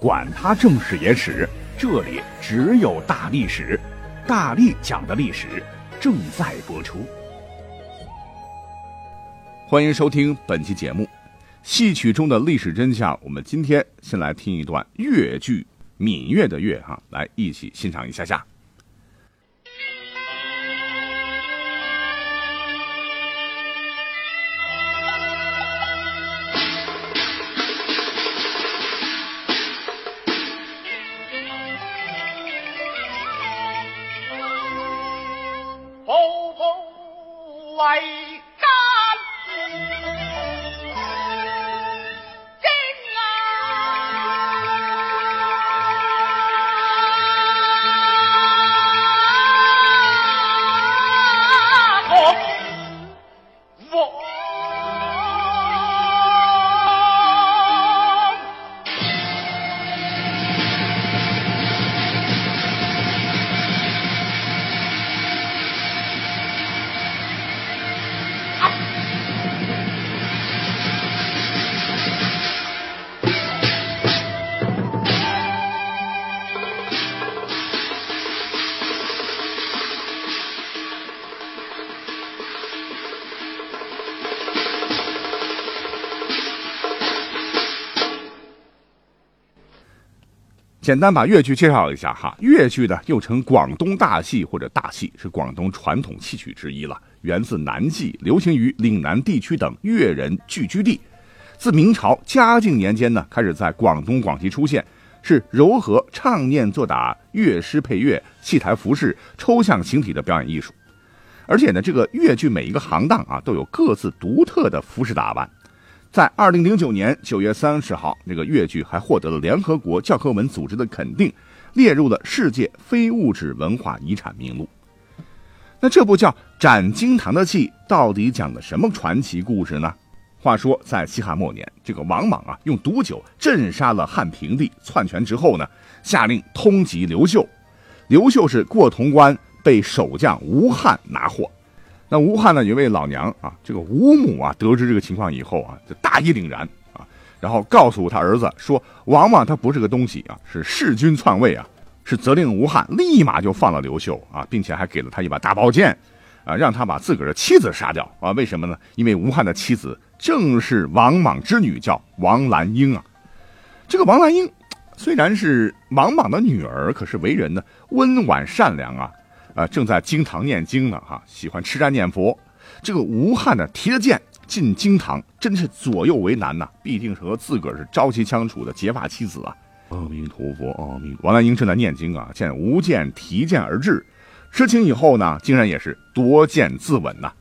管他正史野史。这里只有大历史，大力讲的历史正在播出。欢迎收听本期节目《戏曲中的历史真相》。我们今天先来听一段越剧《芈月》的月哈，来一起欣赏一下下。简单把越剧介绍一下哈，越剧呢又称广东大戏或者大戏，是广东传统戏曲之一了，源自南戏，流行于岭南地区等越人聚居地。自明朝嘉靖年间呢，开始在广东广西出现，是柔和唱念做打、乐师配乐、戏台服饰、抽象形体的表演艺术。而且呢，这个越剧每一个行当啊，都有各自独特的服饰打扮。在二零零九年九月三十号，这个越剧还获得了联合国教科文组织的肯定，列入了世界非物质文化遗产名录。那这部叫《斩金堂》的戏到底讲的什么传奇故事呢？话说在西汉末年，这个王莽啊用毒酒镇杀了汉平帝，篡权之后呢，下令通缉刘秀。刘秀是过潼关被守将吴汉拿获。那吴汉呢？有位老娘啊，这个吴母啊，得知这个情况以后啊，就大义凛然啊，然后告诉他儿子说：“王莽他不是个东西啊，是弑君篡位啊！”是责令吴汉立马就放了刘秀啊，并且还给了他一把大宝剑啊，让他把自个儿的妻子杀掉啊！为什么呢？因为吴汉的妻子正是王莽之女，叫王兰英啊。这个王兰英虽然是王莽的女儿，可是为人呢温婉善良啊。啊，正在经堂念经呢，哈，喜欢吃斋念佛。这个吴汉呢，提着剑进经堂，真是左右为难呐。必定是和自个儿是朝夕相处的结发妻子啊。阿弥陀佛，阿弥陀佛。王兰英正在念经啊，见吴剑提剑而至，知情以后呢，竟然也是夺剑自刎呐。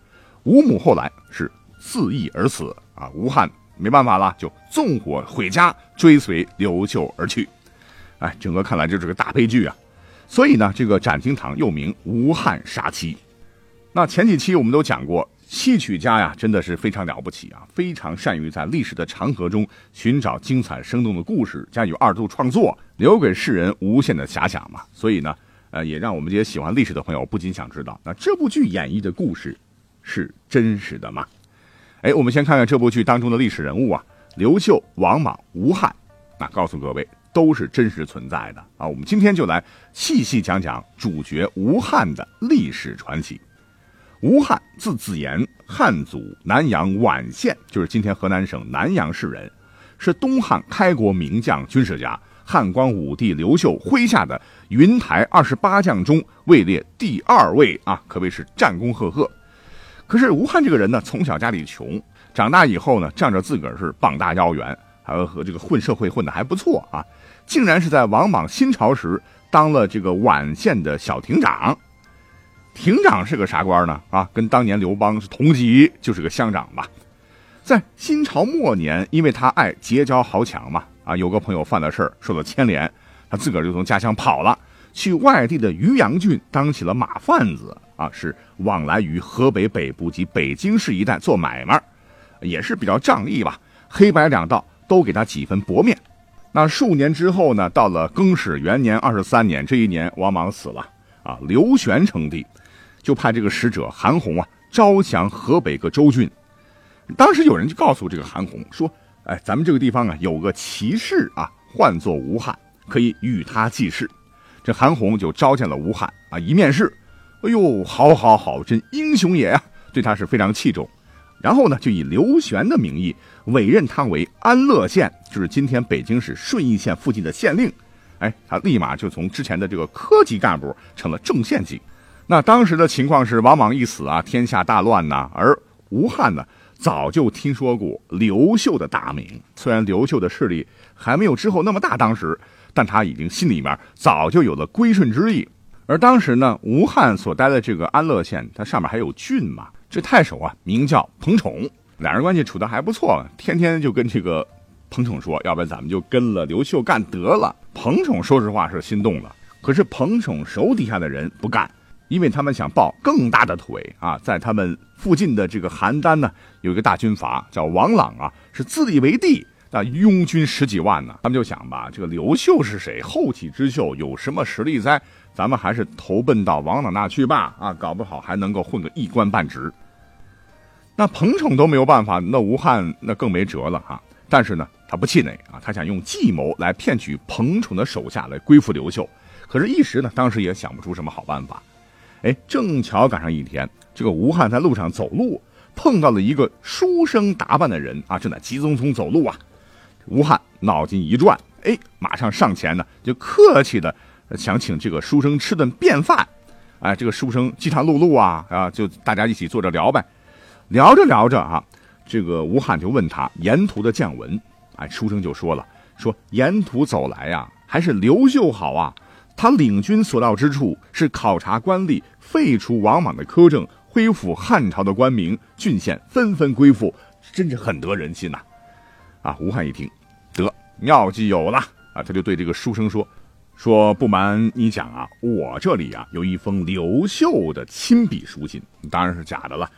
吴母后来是自缢而死啊。吴汉没办法了，就纵火毁家，追随刘秀而去。哎，整个看来就是个大悲剧啊。所以呢，这个斩金堂又名吴汉杀妻。那前几期我们都讲过，戏曲家呀，真的是非常了不起啊，非常善于在历史的长河中寻找精彩生动的故事，加以二度创作，留给世人无限的遐想嘛。所以呢，呃，也让我们这些喜欢历史的朋友不禁想知道，那这部剧演绎的故事是真实的吗？哎，我们先看看这部剧当中的历史人物啊，刘秀、王莽、吴汉，那告诉各位。都是真实存在的啊！我们今天就来细细讲讲主角吴汉的历史传奇。吴汉字子言，汉族南阳宛县，就是今天河南省南阳市人，是东汉开国名将、军事家。汉光武帝刘秀麾下的云台二十八将中位列第二位啊，可谓是战功赫赫。可是吴汉这个人呢，从小家里穷，长大以后呢，仗着自个儿是膀大腰圆，还有和这个混社会混的还不错啊。竟然是在王莽新朝时当了这个宛县的小亭长，亭长是个啥官呢？啊，跟当年刘邦是同级，就是个乡长吧。在新朝末年，因为他爱结交豪强嘛，啊，有个朋友犯了事儿，受了牵连，他自个儿就从家乡跑了，去外地的渔阳郡当起了马贩子啊，是往来于河北北部及北京市一带做买卖，也是比较仗义吧。黑白两道都给他几分薄面。那数年之后呢，到了更始元年二十三年，这一年王莽死了啊，刘玄称帝，就派这个使者韩红啊招降河北各州郡。当时有人就告诉这个韩红说：“哎，咱们这个地方啊有个骑士啊，唤作吴汉，可以与他济事。”这韩红就召见了吴汉啊，一面试，哎呦，好好好，真英雄也呀，对他是非常器重。然后呢，就以刘玄的名义委任他为安乐县，就是今天北京市顺义县附近的县令。哎，他立马就从之前的这个科级干部成了正县级。那当时的情况是，王莽一死啊，天下大乱呐。而吴汉呢，早就听说过刘秀的大名，虽然刘秀的势力还没有之后那么大，当时。但他已经心里面早就有了归顺之意，而当时呢，吴汉所待的这个安乐县，它上面还有郡嘛。这太守啊，名叫彭宠，俩人关系处得还不错，天天就跟这个彭宠说，要不然咱们就跟了刘秀干得了。彭宠说实话是心动了，可是彭宠手底下的人不干，因为他们想抱更大的腿啊。在他们附近的这个邯郸呢，有一个大军阀叫王朗啊，是自立为帝。那拥军十几万呢，他们就想吧，这个刘秀是谁？后起之秀有什么实力在？咱们还是投奔到王朗那去吧。啊，搞不好还能够混个一官半职。那彭宠都没有办法，那吴汉那更没辙了哈。但是呢，他不气馁啊，他想用计谋来骗取彭宠的手下来归附刘秀。可是，一时呢，当时也想不出什么好办法。哎，正巧赶上一天，这个吴汉在路上走路，碰到了一个书生打扮的人啊，正在急匆匆走路啊。吴汉脑筋一转，哎，马上上前呢，就客气的想请这个书生吃顿便饭。哎，这个书生饥肠辘辘啊，啊，就大家一起坐着聊呗。聊着聊着啊，这个吴汉就问他沿途的见闻。哎，书生就说了，说沿途走来呀，还是刘秀好啊。他领军所到之处，是考察官吏，废除王莽的苛政，恢复汉朝的官名，郡县纷纷归附，真是很得人心呐。啊！吴汉一听，得妙计有了啊！他就对这个书生说：“说不瞒你讲啊，我这里啊有一封刘秀的亲笔书信，当然是假的了。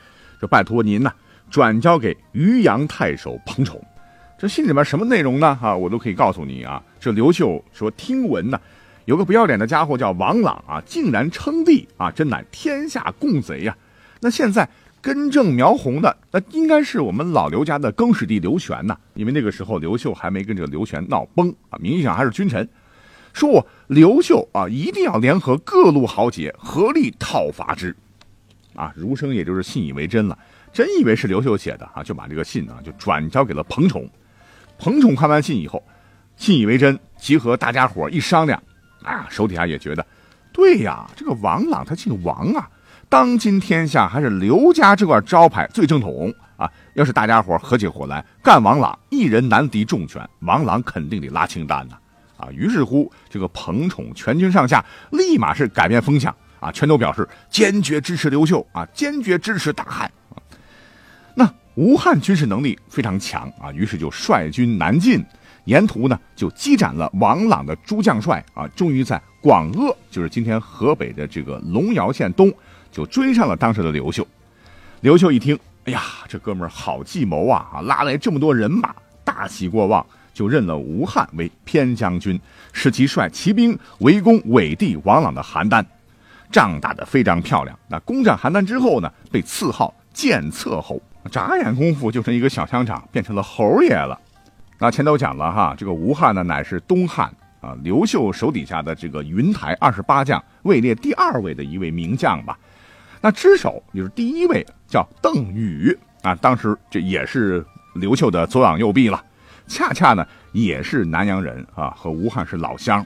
就拜托您呢，转交给渔阳太守彭宠。这信里面什么内容呢？啊，我都可以告诉你啊。这刘秀说，听闻呢，有个不要脸的家伙叫王朗啊，竟然称帝啊，真乃天下共贼呀！那现在。”根正苗红的，那应该是我们老刘家的更始帝刘玄呐，因为那个时候刘秀还没跟这个刘玄闹崩啊，名义上还是君臣。说我刘秀啊，一定要联合各路豪杰，合力讨伐之。啊，儒生也就是信以为真了，真以为是刘秀写的啊，就把这个信啊就转交给了彭宠。彭宠看完信以后，信以为真，集合大家伙一商量，啊，手底下也觉得，对呀，这个王朗他姓王啊。当今天下还是刘家这块招牌最正统啊！要是大家伙合起伙来干王朗，一人难敌众权，王朗肯定得拉清单呐！啊，于是乎，这个彭宠全军上下立马是改变风向啊，全都表示坚决支持刘秀啊，坚决支持大汉。那吴汉军事能力非常强啊，于是就率军南进，沿途呢就击斩了王朗的诸将帅啊，终于在广鄂，就是今天河北的这个龙窑县东。就追上了当时的刘秀，刘秀一听，哎呀，这哥们儿好计谋啊！啊，拉来这么多人马，大喜过望，就任了吴汉为偏将军，使其率骑兵围攻伪帝王朗的邯郸，仗打得非常漂亮。那攻占邯郸之后呢，被赐号剑策侯，眨眼功夫就从一个小乡长变成了侯爷了。那前头讲了哈，这个吴汉呢，乃是东汉。啊，刘秀手底下的这个云台二十八将位列第二位的一位名将吧。那之首就是第一位叫邓禹啊，当时这也是刘秀的左膀右臂了。恰恰呢也是南阳人啊，和吴汉是老乡。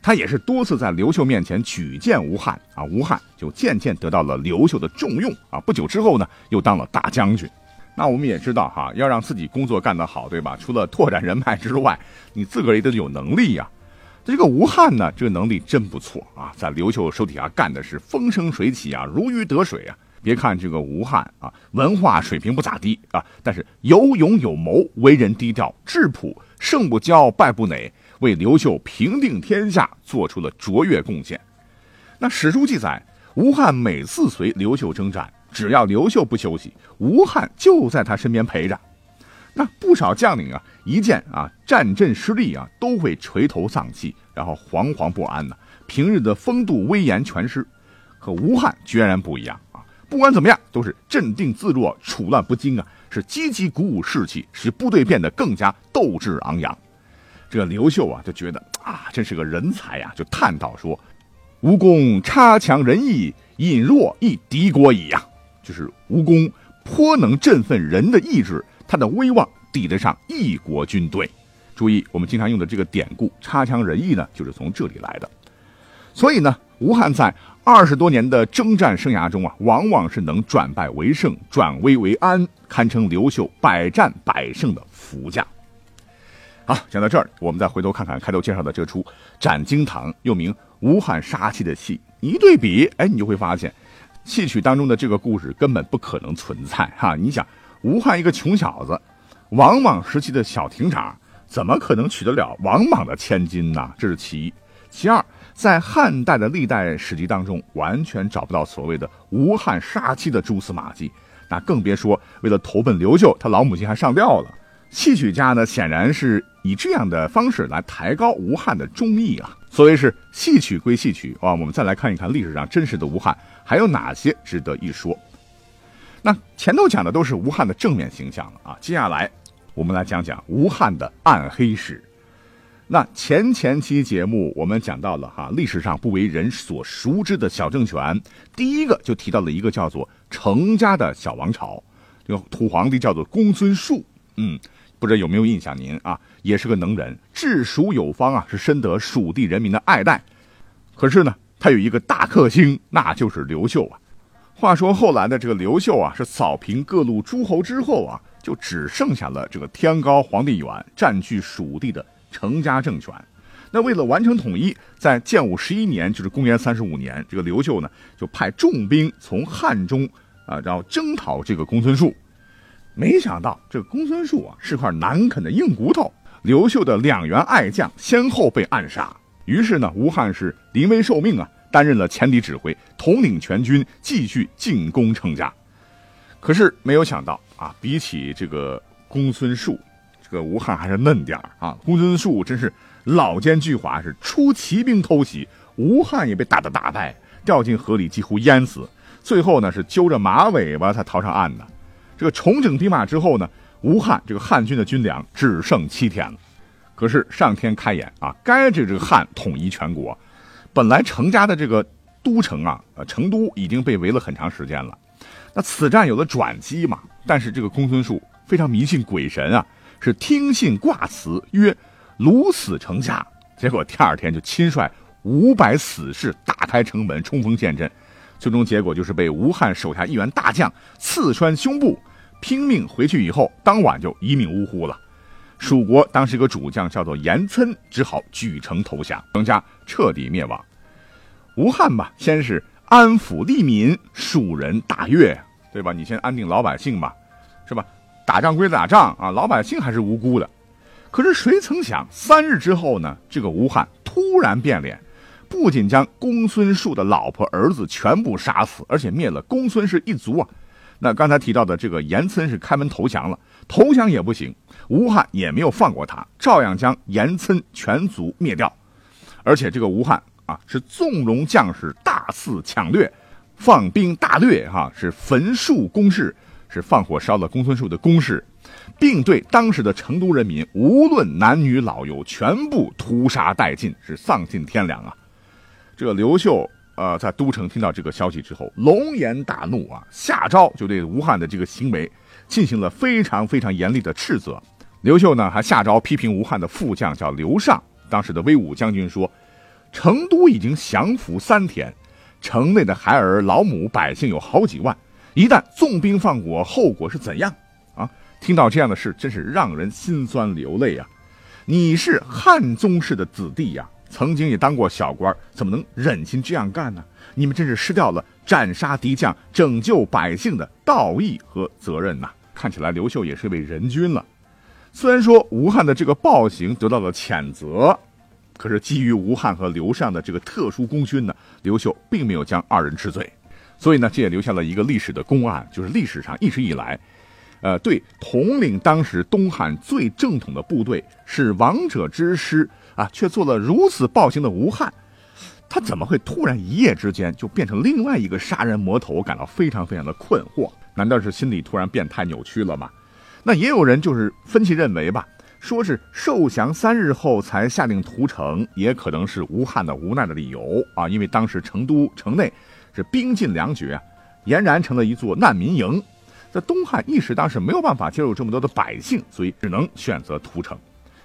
他也是多次在刘秀面前举荐吴汉啊，吴汉就渐渐得到了刘秀的重用啊。不久之后呢，又当了大将军。那我们也知道哈，要让自己工作干得好，对吧？除了拓展人脉之外，你自个儿也得有能力呀。这个吴汉呢，这个能力真不错啊，在刘秀手底下干的是风生水起啊，如鱼得水啊。别看这个吴汉啊，文化水平不咋地啊，但是有勇有谋，为人低调质朴，胜不骄，败不馁，为刘秀平定天下做出了卓越贡献那史书记载，吴汉每次随刘秀征战，只要刘秀不休息，吴汉就在他身边陪着。那不少将领啊，一见啊战阵失利啊，都会垂头丧气，然后惶惶不安呢。平日的风度威严全失。可吴汉决然不一样啊！不管怎么样，都是镇定自若、处乱不惊啊，是积极鼓舞士气，使部队变得更加斗志昂扬。这刘秀啊，就觉得啊，真是个人才呀，就叹道说：“吴公差强人意，引弱亦敌国矣呀！”就是吴公颇能振奋人的意志，他的威望抵得上一国军队。注意，我们经常用的这个典故“差强人意”呢，就是从这里来的。所以呢，吴汉在二十多年的征战生涯中啊，往往是能转败为胜、转危为安，堪称刘秀百战百胜的福将。好，讲到这儿，我们再回头看看开头介绍的这出《斩荆堂》，又名《吴汉杀妻》的戏，一对比，哎，你就会发现，戏曲当中的这个故事根本不可能存在哈。你想，吴汉一个穷小子，王莽时期的小亭长，怎么可能娶得了王莽的千金呢？这是其一。其二，在汉代的历代史籍当中，完全找不到所谓的吴汉杀妻的蛛丝马迹，那更别说为了投奔刘秀，他老母亲还上吊了。戏曲家呢，显然是以这样的方式来抬高吴汉的忠义啊。所谓是戏曲归戏曲啊，我们再来看一看历史上真实的吴汉还有哪些值得一说。那前头讲的都是吴汉的正面形象了啊，接下来我们来讲讲吴汉的暗黑史。那前前期节目我们讲到了哈，历史上不为人所熟知的小政权，第一个就提到了一个叫做程家的小王朝，这个土皇帝叫做公孙述，嗯，不知道有没有印象？您啊，也是个能人，治蜀有方啊，是深得蜀地人民的爱戴。可是呢，他有一个大克星，那就是刘秀啊。话说后来的这个刘秀啊，是扫平各路诸侯之后啊，就只剩下了这个天高皇帝远，占据蜀地的。成家政权，那为了完成统一，在建武十一年，就是公元三十五年，这个刘秀呢就派重兵从汉中啊，然后征讨这个公孙述。没想到这个公孙述啊是块难啃的硬骨头，刘秀的两员爱将先后被暗杀。于是呢，吴汉是临危受命啊，担任了前敌指挥，统领全军继续进攻成家。可是没有想到啊，比起这个公孙述。这个吴汉还是嫩点儿啊！公孙述真是老奸巨猾，是出骑兵偷袭，吴汉也被打得大败，掉进河里几乎淹死。最后呢，是揪着马尾巴才逃上岸的。这个重整兵马之后呢，吴汉这个汉军的军粮只剩七天了。可是上天开眼啊，该这这个汉统一全国，本来成家的这个都城啊，呃，成都已经被围了很长时间了。那此战有了转机嘛？但是这个公孙述非常迷信鬼神啊。是听信卦辞，曰：“虏死成家。”结果第二天就亲率五百死士打开城门，冲锋陷阵。最终结果就是被吴汉手下一员大将刺穿胸部，拼命回去以后，当晚就一命呜呼了。蜀国当时一个主将叫做严岑，只好举城投降，成家彻底灭亡。吴汉吧，先是安抚利民，蜀人大悦，对吧？你先安定老百姓吧，是吧？打仗归打仗啊，老百姓还是无辜的。可是谁曾想，三日之后呢？这个吴汉突然变脸，不仅将公孙述的老婆儿子全部杀死，而且灭了公孙氏一族啊。那刚才提到的这个严岑是开门投降了，投降也不行，吴汉也没有放过他，照样将严岑全族灭掉。而且这个吴汉啊，是纵容将士大肆抢掠，放兵大掠，哈，是焚树攻势。是放火烧了公孙述的宫室，并对当时的成都人民，无论男女老幼，全部屠杀殆尽，是丧尽天良啊！这个刘秀，呃，在都城听到这个消息之后，龙颜大怒啊，下诏就对吴汉的这个行为进行了非常非常严厉的斥责。刘秀呢，还下诏批评吴汉的副将叫刘尚，当时的威武将军说：“成都已经降服三天，城内的孩儿老母百姓有好几万。”一旦纵兵放火，后果是怎样？啊，听到这样的事，真是让人心酸流泪啊！你是汉宗室的子弟呀，曾经也当过小官，怎么能忍心这样干呢？你们真是失掉了斩杀敌将、拯救百姓的道义和责任呐！看起来刘秀也是一位仁君了。虽然说吴汉的这个暴行得到了谴责，可是基于吴汉和刘禅的这个特殊功勋呢，刘秀并没有将二人治罪，所以呢，这也留下了一个历史的公案，就是历史上一直以来，呃，对统领当时东汉最正统的部队是王者之师啊，却做了如此暴行的吴汉，他怎么会突然一夜之间就变成另外一个杀人魔头？感到非常非常的困惑，难道是心理突然变态扭曲了吗？那也有人就是分析认为吧。说是受降三日后才下令屠城，也可能是吴汉的无奈的理由啊！因为当时成都城内是兵尽粮绝，俨然成了一座难民营。在东汉一时当时没有办法接受这么多的百姓，所以只能选择屠城。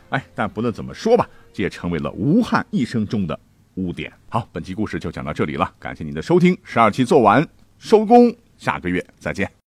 哎，但不论怎么说吧，这也成为了吴汉一生中的污点。好，本期故事就讲到这里了，感谢您的收听。十二期做完收工，下个月再见。